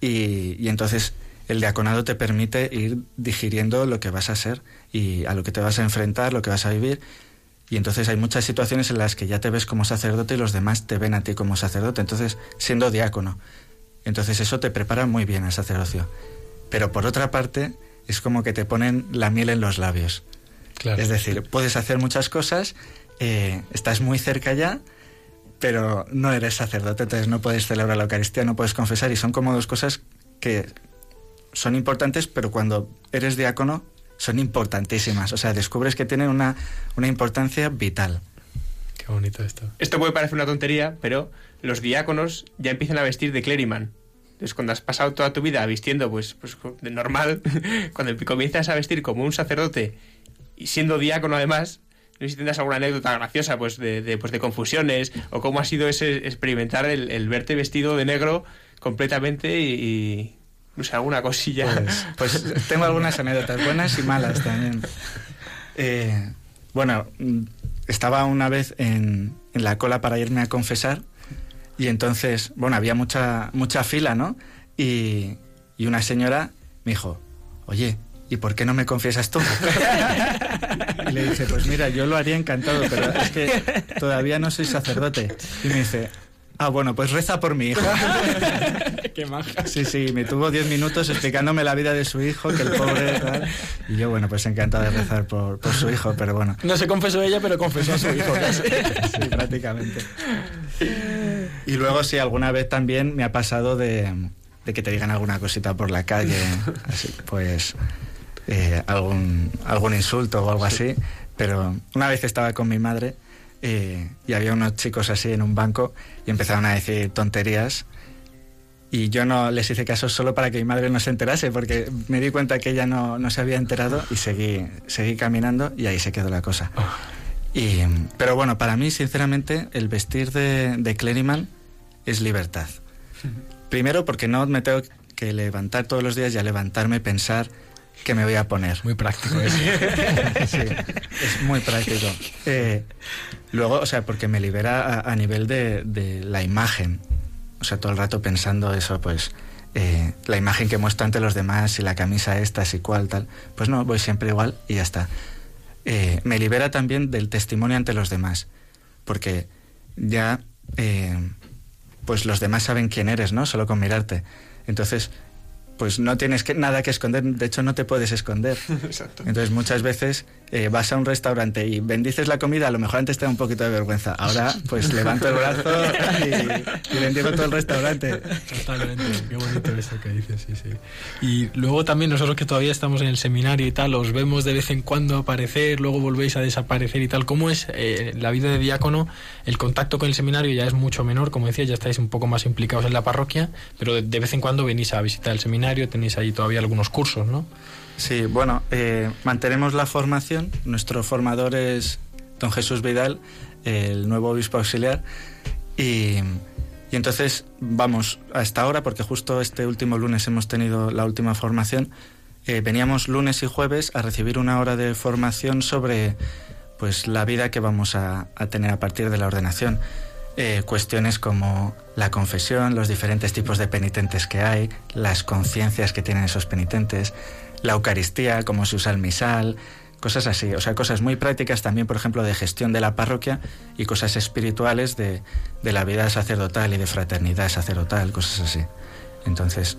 Y, y entonces el diaconado te permite ir digiriendo lo que vas a ser y a lo que te vas a enfrentar, lo que vas a vivir. Y entonces hay muchas situaciones en las que ya te ves como sacerdote y los demás te ven a ti como sacerdote. Entonces, siendo diácono. Entonces eso te prepara muy bien al sacerdocio. Pero por otra parte, es como que te ponen la miel en los labios. Claro. Es decir, puedes hacer muchas cosas, eh, estás muy cerca ya, pero no eres sacerdote, entonces no puedes celebrar la Eucaristía, no puedes confesar, y son como dos cosas que son importantes, pero cuando eres diácono son importantísimas. O sea, descubres que tienen una, una importancia vital. Qué bonito esto. Esto puede parecer una tontería, pero los diáconos ya empiezan a vestir de clériman. Entonces, cuando has pasado toda tu vida vistiendo pues, pues de normal, cuando comienzas a vestir como un sacerdote y siendo diácono además, no sé si tendrás alguna anécdota graciosa pues de, de, pues de confusiones o cómo ha sido ese experimentar el, el verte vestido de negro completamente y, y, no sé, alguna cosilla. Pues, pues tengo algunas anécdotas buenas y malas también. Eh, bueno, estaba una vez en, la cola para irme a confesar y entonces, bueno, había mucha, mucha fila, ¿no? Y, y una señora me dijo, oye, ¿y por qué no me confiesas tú? y le dije, pues mira, yo lo haría encantado, pero es que todavía no soy sacerdote. Y me dice, ah, bueno, pues reza por mi hijo. Qué maja. Sí, sí, me tuvo 10 minutos explicándome la vida de su hijo, que el pobre tal. Y yo, bueno, pues encantado de rezar por, por su hijo, pero bueno. No se confesó ella, pero confesó a su hijo. casi. Sí, prácticamente. Y luego sí, alguna vez también me ha pasado de, de que te digan alguna cosita por la calle, así, pues eh, algún, algún insulto o algo así. Pero una vez estaba con mi madre eh, y había unos chicos así en un banco y empezaron a decir tonterías. Y yo no les hice caso solo para que mi madre no se enterase, porque me di cuenta que ella no, no se había enterado y seguí, seguí caminando y ahí se quedó la cosa. Y, pero bueno, para mí, sinceramente, el vestir de, de clériman es libertad. Primero porque no me tengo que levantar todos los días y a levantarme pensar que me voy a poner. Muy práctico eso. Sí, es muy práctico. Eh, luego, o sea, porque me libera a, a nivel de, de la imagen. O sea, todo el rato pensando eso, pues, eh, la imagen que muestro ante los demás, si la camisa esta, si cual, tal. Pues no, voy siempre igual y ya está. Eh, me libera también del testimonio ante los demás. Porque ya, pues los demás saben quién eres, ¿no? Solo con mirarte. Entonces, pues no tienes que, nada que esconder, de hecho no te puedes esconder. Exacto. Entonces muchas veces eh, vas a un restaurante y bendices la comida, a lo mejor antes te da un poquito de vergüenza. Ahora pues levanto el brazo y, y bendigo todo el restaurante. Totalmente, qué bonito eso que dices, sí, sí. Y luego también nosotros que todavía estamos en el seminario y tal, os vemos de vez en cuando aparecer, luego volvéis a desaparecer y tal. ¿Cómo es eh, la vida de diácono? El contacto con el seminario ya es mucho menor, como decía, ya estáis un poco más implicados en la parroquia, pero de, de vez en cuando venís a visitar el seminario, tenéis ahí todavía algunos cursos, ¿no? Sí, bueno, eh, mantenemos la formación. Nuestro formador es don Jesús Vidal, el nuevo obispo auxiliar. Y, entonces vamos hasta ahora, porque justo este último lunes hemos tenido la última formación. eh, veníamos lunes y jueves a recibir una hora de formación sobre pues la vida que vamos a, a tener a partir de la ordenación. Eh, cuestiones como la confesión, los diferentes tipos de penitentes que hay, las conciencias que tienen esos penitentes, la Eucaristía, cómo se usa el misal, cosas así. O sea, cosas muy prácticas también, por ejemplo, de gestión de la parroquia y cosas espirituales de, de la vida sacerdotal y de fraternidad sacerdotal, cosas así. Entonces,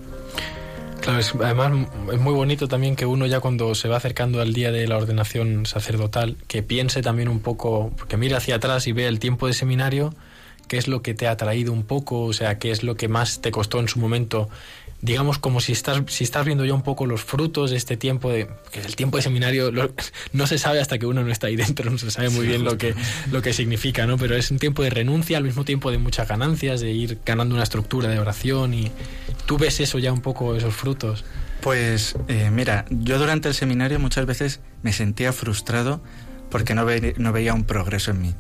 Claro, es- además es muy bonito también que uno ya cuando se va acercando al día de la ordenación sacerdotal, que piense también un poco, que mire hacia atrás y vea el tiempo de seminario, qué es lo que te ha traído un poco, o sea, qué es lo que más te costó en su momento digamos como si estás si estás viendo ya un poco los frutos de este tiempo de que el tiempo de seminario lo- no se sabe hasta que uno no está ahí dentro no se sabe muy bien lo que lo que significa no pero es un tiempo de renuncia al mismo tiempo de muchas ganancias de ir ganando una estructura de oración y tú ves eso ya un poco esos frutos Pues eh, mira, yo durante el seminario muchas veces me sentía frustrado porque no, ve- no veía un progreso en mí.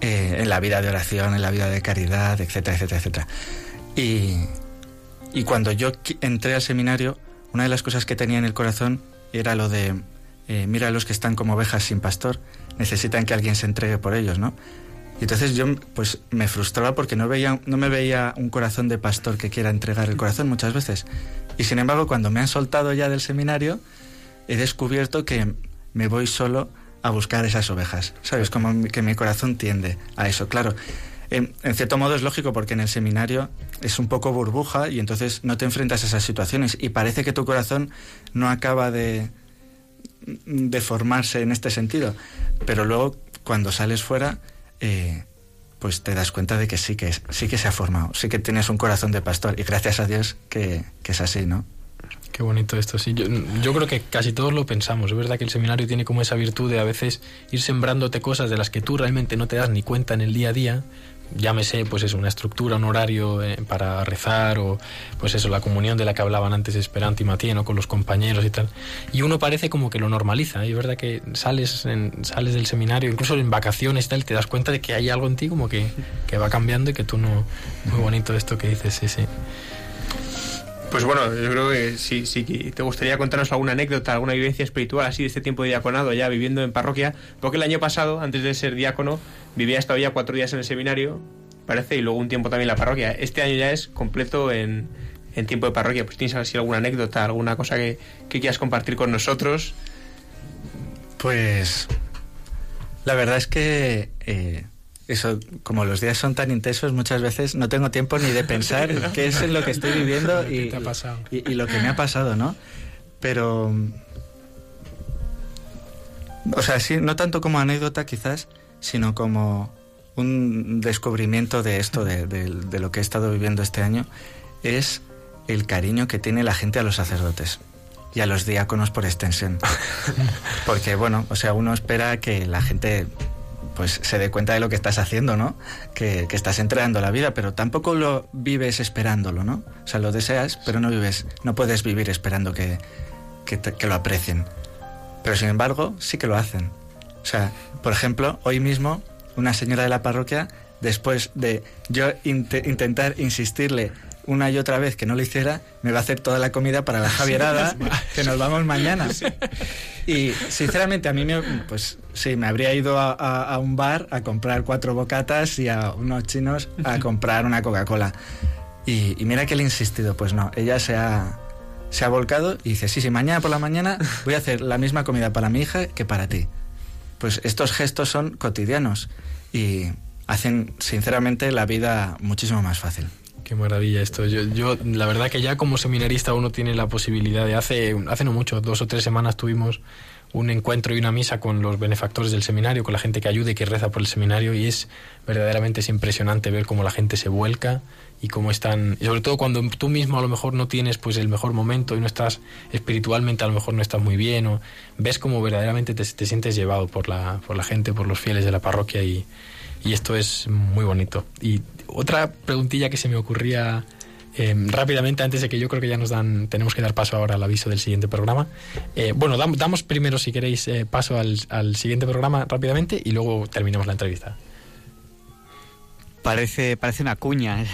Eh, en la vida de oración, en la vida de caridad, etcétera, etcétera, etcétera. Y, y cuando yo entré al seminario, una de las cosas que tenía en el corazón era lo de, eh, mira a los que están como ovejas sin pastor, necesitan que alguien se entregue por ellos, ¿no? Y entonces yo pues me frustraba porque no veía no me veía un corazón de pastor que quiera entregar el corazón muchas veces. Y sin embargo, cuando me han soltado ya del seminario, he descubierto que me voy solo a buscar esas ovejas. ¿Sabes? Como que mi corazón tiende a eso. Claro, en, cierto modo es lógico porque en el seminario es un poco burbuja y entonces no te enfrentas a esas situaciones y parece que tu corazón no acaba de, de formarse en este sentido. Pero luego, cuando sales fuera, eh, pues te das cuenta de que sí que, sí que se ha formado, sí que tienes un corazón de pastor y gracias a Dios que, que es así, ¿no? Qué bonito esto, sí. Yo, yo creo que casi todos lo pensamos. Es verdad que el seminario tiene como esa virtud de a veces ir sembrándote cosas de las que tú realmente no te das ni cuenta en el día a día. Llámese, pues eso, una estructura, un horario eh, para rezar o, pues eso, la comunión de la que hablaban antes Esperanto y Matías, ¿no? Con los compañeros y tal. Y uno parece como que lo normaliza. Y es verdad que sales, en- sales del seminario, incluso en vacaciones y tal, te das cuenta de que hay algo en ti como que, que va cambiando y que tú no... Muy bonito esto que dices, sí, sí. Pues bueno, yo creo que si, te gustaría contarnos alguna anécdota, alguna vivencia espiritual así de este tiempo de diaconado ya viviendo en parroquia, porque el año pasado, antes de ser diácono, vivía hasta ya cuatro días en el seminario, parece, y luego un tiempo también en la parroquia. Este año ya es completo en, tiempo de parroquia. Pues tienes así alguna anécdota, alguna cosa que, que quieras compartir con nosotros. Pues la verdad es que eh, eso, como los días son tan intensos, muchas veces no tengo tiempo ni de pensar qué es lo que estoy viviendo y, lo que me ha pasado, ¿no? Pero, o sea, sí, no tanto como anécdota quizás, sino como un descubrimiento de esto, de, de- de lo que he estado viviendo este año, es el cariño que tiene la gente a los sacerdotes y a los diáconos por extensión. Porque, bueno, o sea, uno espera que la gente pues se dé cuenta de lo que estás haciendo, ¿no? Que, que estás entregando la vida, pero tampoco lo vives esperándolo, ¿no? O sea, lo deseas, pero no vives, no puedes vivir esperando que, que, te- que lo aprecien. Pero sin embargo, sí que lo hacen. O sea, por ejemplo, hoy mismo una señora de la parroquia, después de yo inte- intentar insistirle una y otra vez que no lo hiciera, me va a hacer toda la comida para la Javierada, que nos vamos mañana. Y sinceramente a mí me, pues sí, me habría ido a, a- a un bar a comprar cuatro bocatas y a unos chinos a comprar una Coca-Cola. Y, y mira que le he insistido, pues no, ella se ha, se ha volcado y dice, sí, sí, mañana por la mañana voy a hacer la misma comida para mi hija que para ti. Pues estos gestos son cotidianos y hacen sinceramente la vida muchísimo más fácil. Qué maravilla esto. Yo, yo, la verdad que ya como seminarista uno tiene la posibilidad de hace, hace no mucho, dos o tres semanas tuvimos un encuentro y una misa con los benefactores del seminario, con la gente que ayuda y que reza por el seminario y es verdaderamente es impresionante ver cómo la gente se vuelca y cómo están, sobre todo cuando tú mismo a lo mejor no tienes pues el mejor momento y no estás espiritualmente a lo mejor no estás muy bien o ves cómo verdaderamente te, te sientes llevado por la, por la gente, por los fieles de la parroquia y, y esto es muy bonito. Y otra preguntilla que se me ocurría eh, rápidamente, antes de que yo creo que ya nos dan, tenemos que dar paso ahora al aviso del siguiente programa. Eh, bueno, dam- damos primero, si queréis, eh, paso al, al siguiente programa rápidamente y luego terminamos la entrevista. Parece, parece una cuña, ¿eh?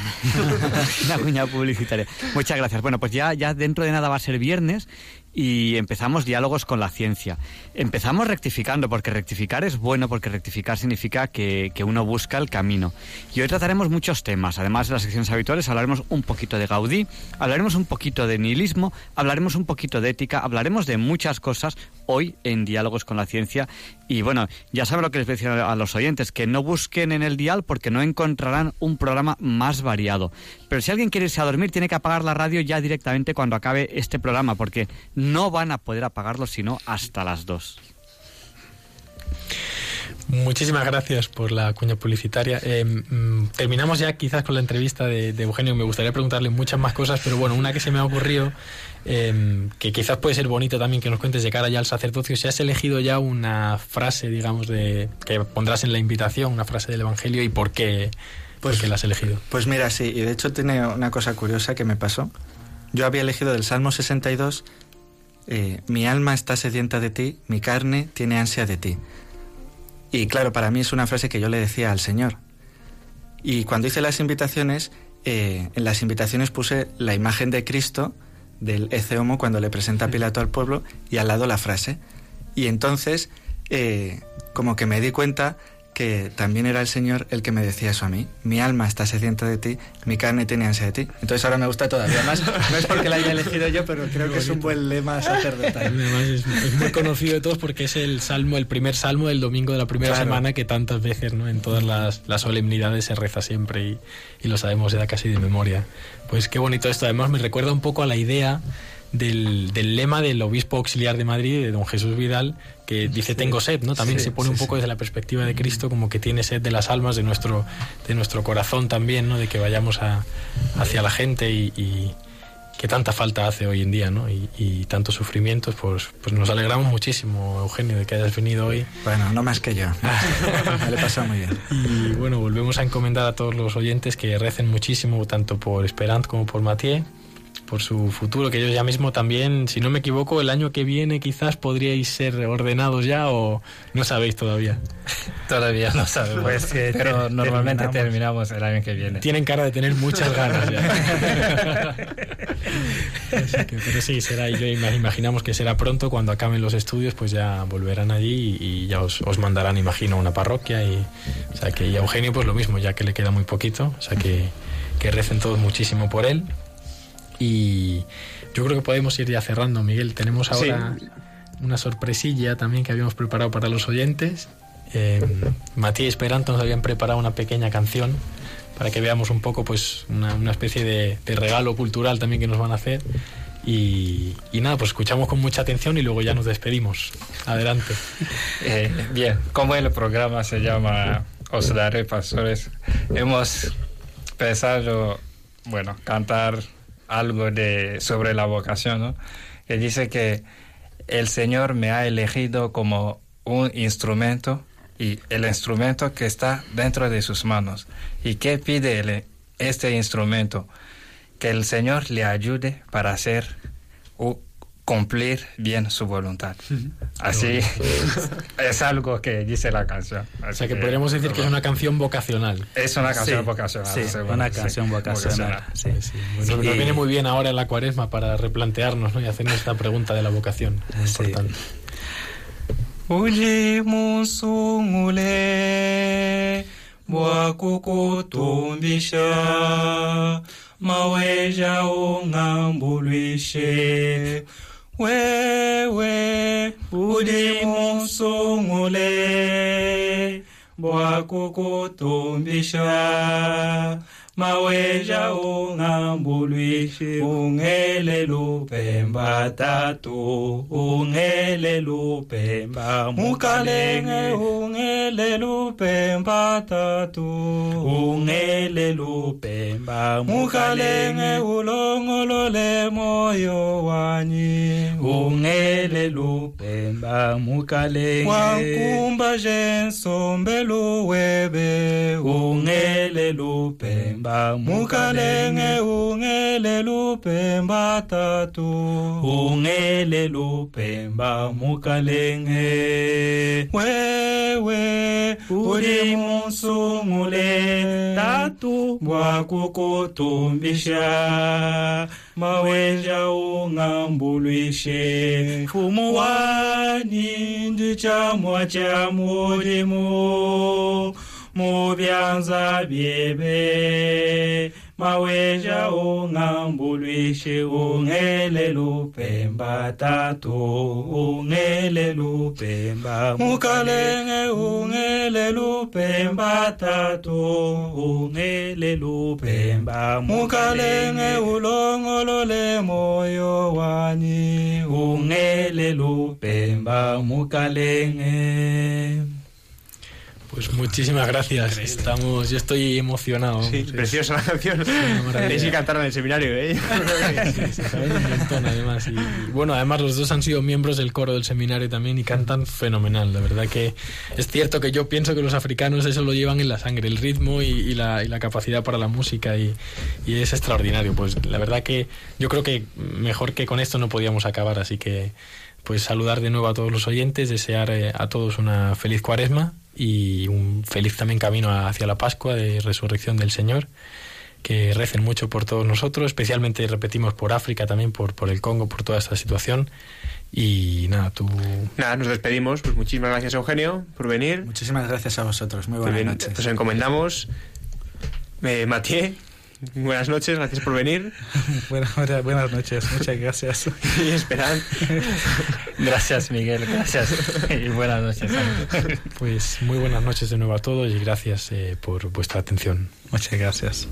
una cuña publicitaria. Muchas gracias. Bueno, pues ya, ya dentro de nada va a ser viernes y empezamos diálogos con la ciencia. Empezamos rectificando, porque rectificar es bueno, porque rectificar significa que, que uno busca el camino. Y hoy trataremos muchos temas. Además de las secciones habituales, hablaremos un poquito de Gaudí, hablaremos un poquito de nihilismo, hablaremos un poquito de ética, hablaremos de muchas cosas hoy en diálogos con la ciencia. Y bueno, ya saben lo que les voy a decir a los oyentes, que no busquen en el dial porque no encontrarán un programa más variado. Pero si alguien quiere irse a dormir, tiene que apagar la radio ya directamente cuando acabe este programa, porque no van a poder apagarlo sino hasta las dos. Muchísimas gracias por la cuña publicitaria. Eh, mm, terminamos ya quizás con la entrevista de, de Eugenio. Me gustaría preguntarle muchas más cosas, pero bueno, una que se me ha ocurrido, eh, que quizás puede ser bonito también que nos cuentes de cara ya al sacerdocio. Si has elegido ya una frase, digamos, de que pondrás en la invitación, una frase del Evangelio y por qué, por qué la has elegido. Pues mira, sí, y de hecho tiene una cosa curiosa que me pasó. Yo había elegido del Salmo 62, eh, mi alma está sedienta de ti, mi carne tiene ansia de ti. Y claro, para mí es una frase que yo le decía al Señor. Y cuando hice las invitaciones, eh, en las invitaciones puse la imagen de Cristo, del Ece Homo, cuando le presenta a Pilato al pueblo, y al lado la frase. Y entonces, eh, como que me di cuenta que también era el Señor el que me decía eso a mí. Mi alma está sedienta de ti, mi carne tiene ansia de ti. Entonces ahora me gusta todavía más. No es porque la haya elegido yo, pero creo que es un buen lema sacerdotal. Además es, es muy conocido de todos porque es el salmo, el primer salmo del domingo de la primera Claro. semana que tantas veces, ¿no? En todas las, las solemnidades se reza siempre y, y lo sabemos ya casi de memoria. Pues qué bonito esto. Además me recuerda un poco a la idea del, del lema del obispo auxiliar de Madrid, de don Jesús Vidal, que dice tengo sed, ¿no? También Sí, se pone sí, un poco sí. desde la perspectiva de Cristo como que tiene sed de las almas, de nuestro, de nuestro corazón también, ¿no? De que vayamos a, hacia la gente y, y que tanta falta hace hoy en día, ¿no? Y, y tantos sufrimientos, pues, pues nos alegramos muchísimo, Eugenio, de que hayas venido hoy. Bueno, no más que yo. me lo he pasado muy bien. Y bueno, volvemos a encomendar a todos los oyentes que recen muchísimo, tanto por Esperant como por Mathieu, por su futuro, que ellos ya mismo también, si no me equivoco, el año que viene quizás podríais ser ordenados ya o no sabéis todavía. Todavía no sabemos. Pues que pero te- normalmente terminamos. terminamos el año que viene. Tienen cara de tener muchas ganas ya. Que, pero sí, será, y yo ima- imaginamos que será pronto, cuando acaben los estudios, pues ya volverán allí y, y ya os, os mandarán, imagino, a una parroquia. Y, o sea que y a Eugenio, pues lo mismo, ya que le queda muy poquito. O sea que, que recen todos muchísimo por él. Y yo creo que podemos ir ya cerrando, Miguel. Tenemos ahora una sorpresilla también que habíamos preparado para los oyentes. Eh, Matías y Esperanto nos habían preparado una pequeña canción para que veamos un poco pues una, una especie de, de regalo cultural también que nos van a hacer. Y, y nada, pues escuchamos con mucha atención y luego ya nos despedimos. Adelante. Eh, bien, como el programa se llama Os daré pastores, hemos pensado, bueno, cantar algo de sobre la vocación. Que dice que el Señor me ha elegido como un instrumento y el instrumento que está dentro de sus manos. ¿Y qué pide este instrumento? Que el Señor le ayude para hacer cumplir bien su voluntad. Así es algo que dice la canción. O sea que podríamos decir que es una canción vocacional. es una canción Sí, vocacional. sí, seguro, una sí, canción vocacional. sí. Sí, bueno, nos viene muy bien ahora en la cuaresma para replantearnos ¿no? y hacernos esta pregunta de la vocación. Muy Sí. importante. Musungule bwakukutumbisha maweja ungambulwishe wewe ulimsungule bwakukutumbisha maweja ungambulwishe ungele lupemba tatu ungele lupemba mukalenge ungele lupemba tatu ungele lupemba mukalenge ulongolole moyo wanyi ungele lupemba mukalenge wankumba jensombe luwebe ungele lupemba mukalenge ungele lupemba tatu. Ungele lupemba mukalenge. Wewe uli musungule tatu bwakukutumbisha mawenja ungambulwishe. Fumu wani ndi chamwa cha mulimu mubyanza byebe maweja ungambulwishe ungele lupemba tatu ungele lupemba. Mukalenge ungele lupemba tatu ungele lupemba. Mukalenge ulongolole moyo wani ungele lupemba. Mukalenge Pues muchísimas gracias. Estamos, yo estoy emocionado. Sí, preciosa la canción. Tenéis que cantarla en el seminario, ¿eh? Sí, se saben un montón, además. Y, y bueno, además los dos han sido miembros del coro del seminario también y cantan fenomenal. La verdad que es cierto que yo pienso que los africanos eso lo llevan en la sangre, el ritmo y, y la, y la capacidad para la música y, y es extraordinario. Pues la verdad que yo creo que mejor que con esto no podíamos acabar, así que pues saludar de nuevo a todos los oyentes, desear eh, a todos una feliz cuaresma y un feliz también camino hacia la Pascua de resurrección del Señor que recen mucho por todos nosotros, especialmente repetimos por África también, por, por el Congo, por toda esta situación. Y nada, tú... Nada, nos despedimos. Pues muchísimas gracias, Eugenio, por venir. Muchísimas gracias a vosotros. Muy buenas noches. Nos encomendamos. Eh, Mathieu, buenas noches, gracias por venir. Buenas, noches, muchas gracias. Y Esperan. Gracias, Miguel, gracias. Y buenas noches. Pues muy buenas noches de nuevo a todos y gracias eh, por vuestra atención. Muchas gracias.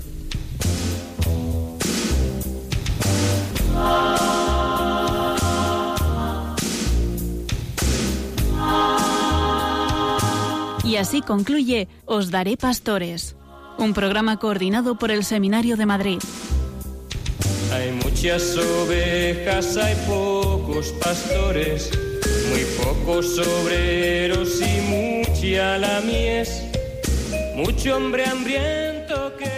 Y así concluye Os Daré Pastores, un programa coordinado por el Seminario de Madrid. Hay muchas ovejas, hay pocos pastores, muy pocos obreros y mucha la mies, mucho hombre hambriento que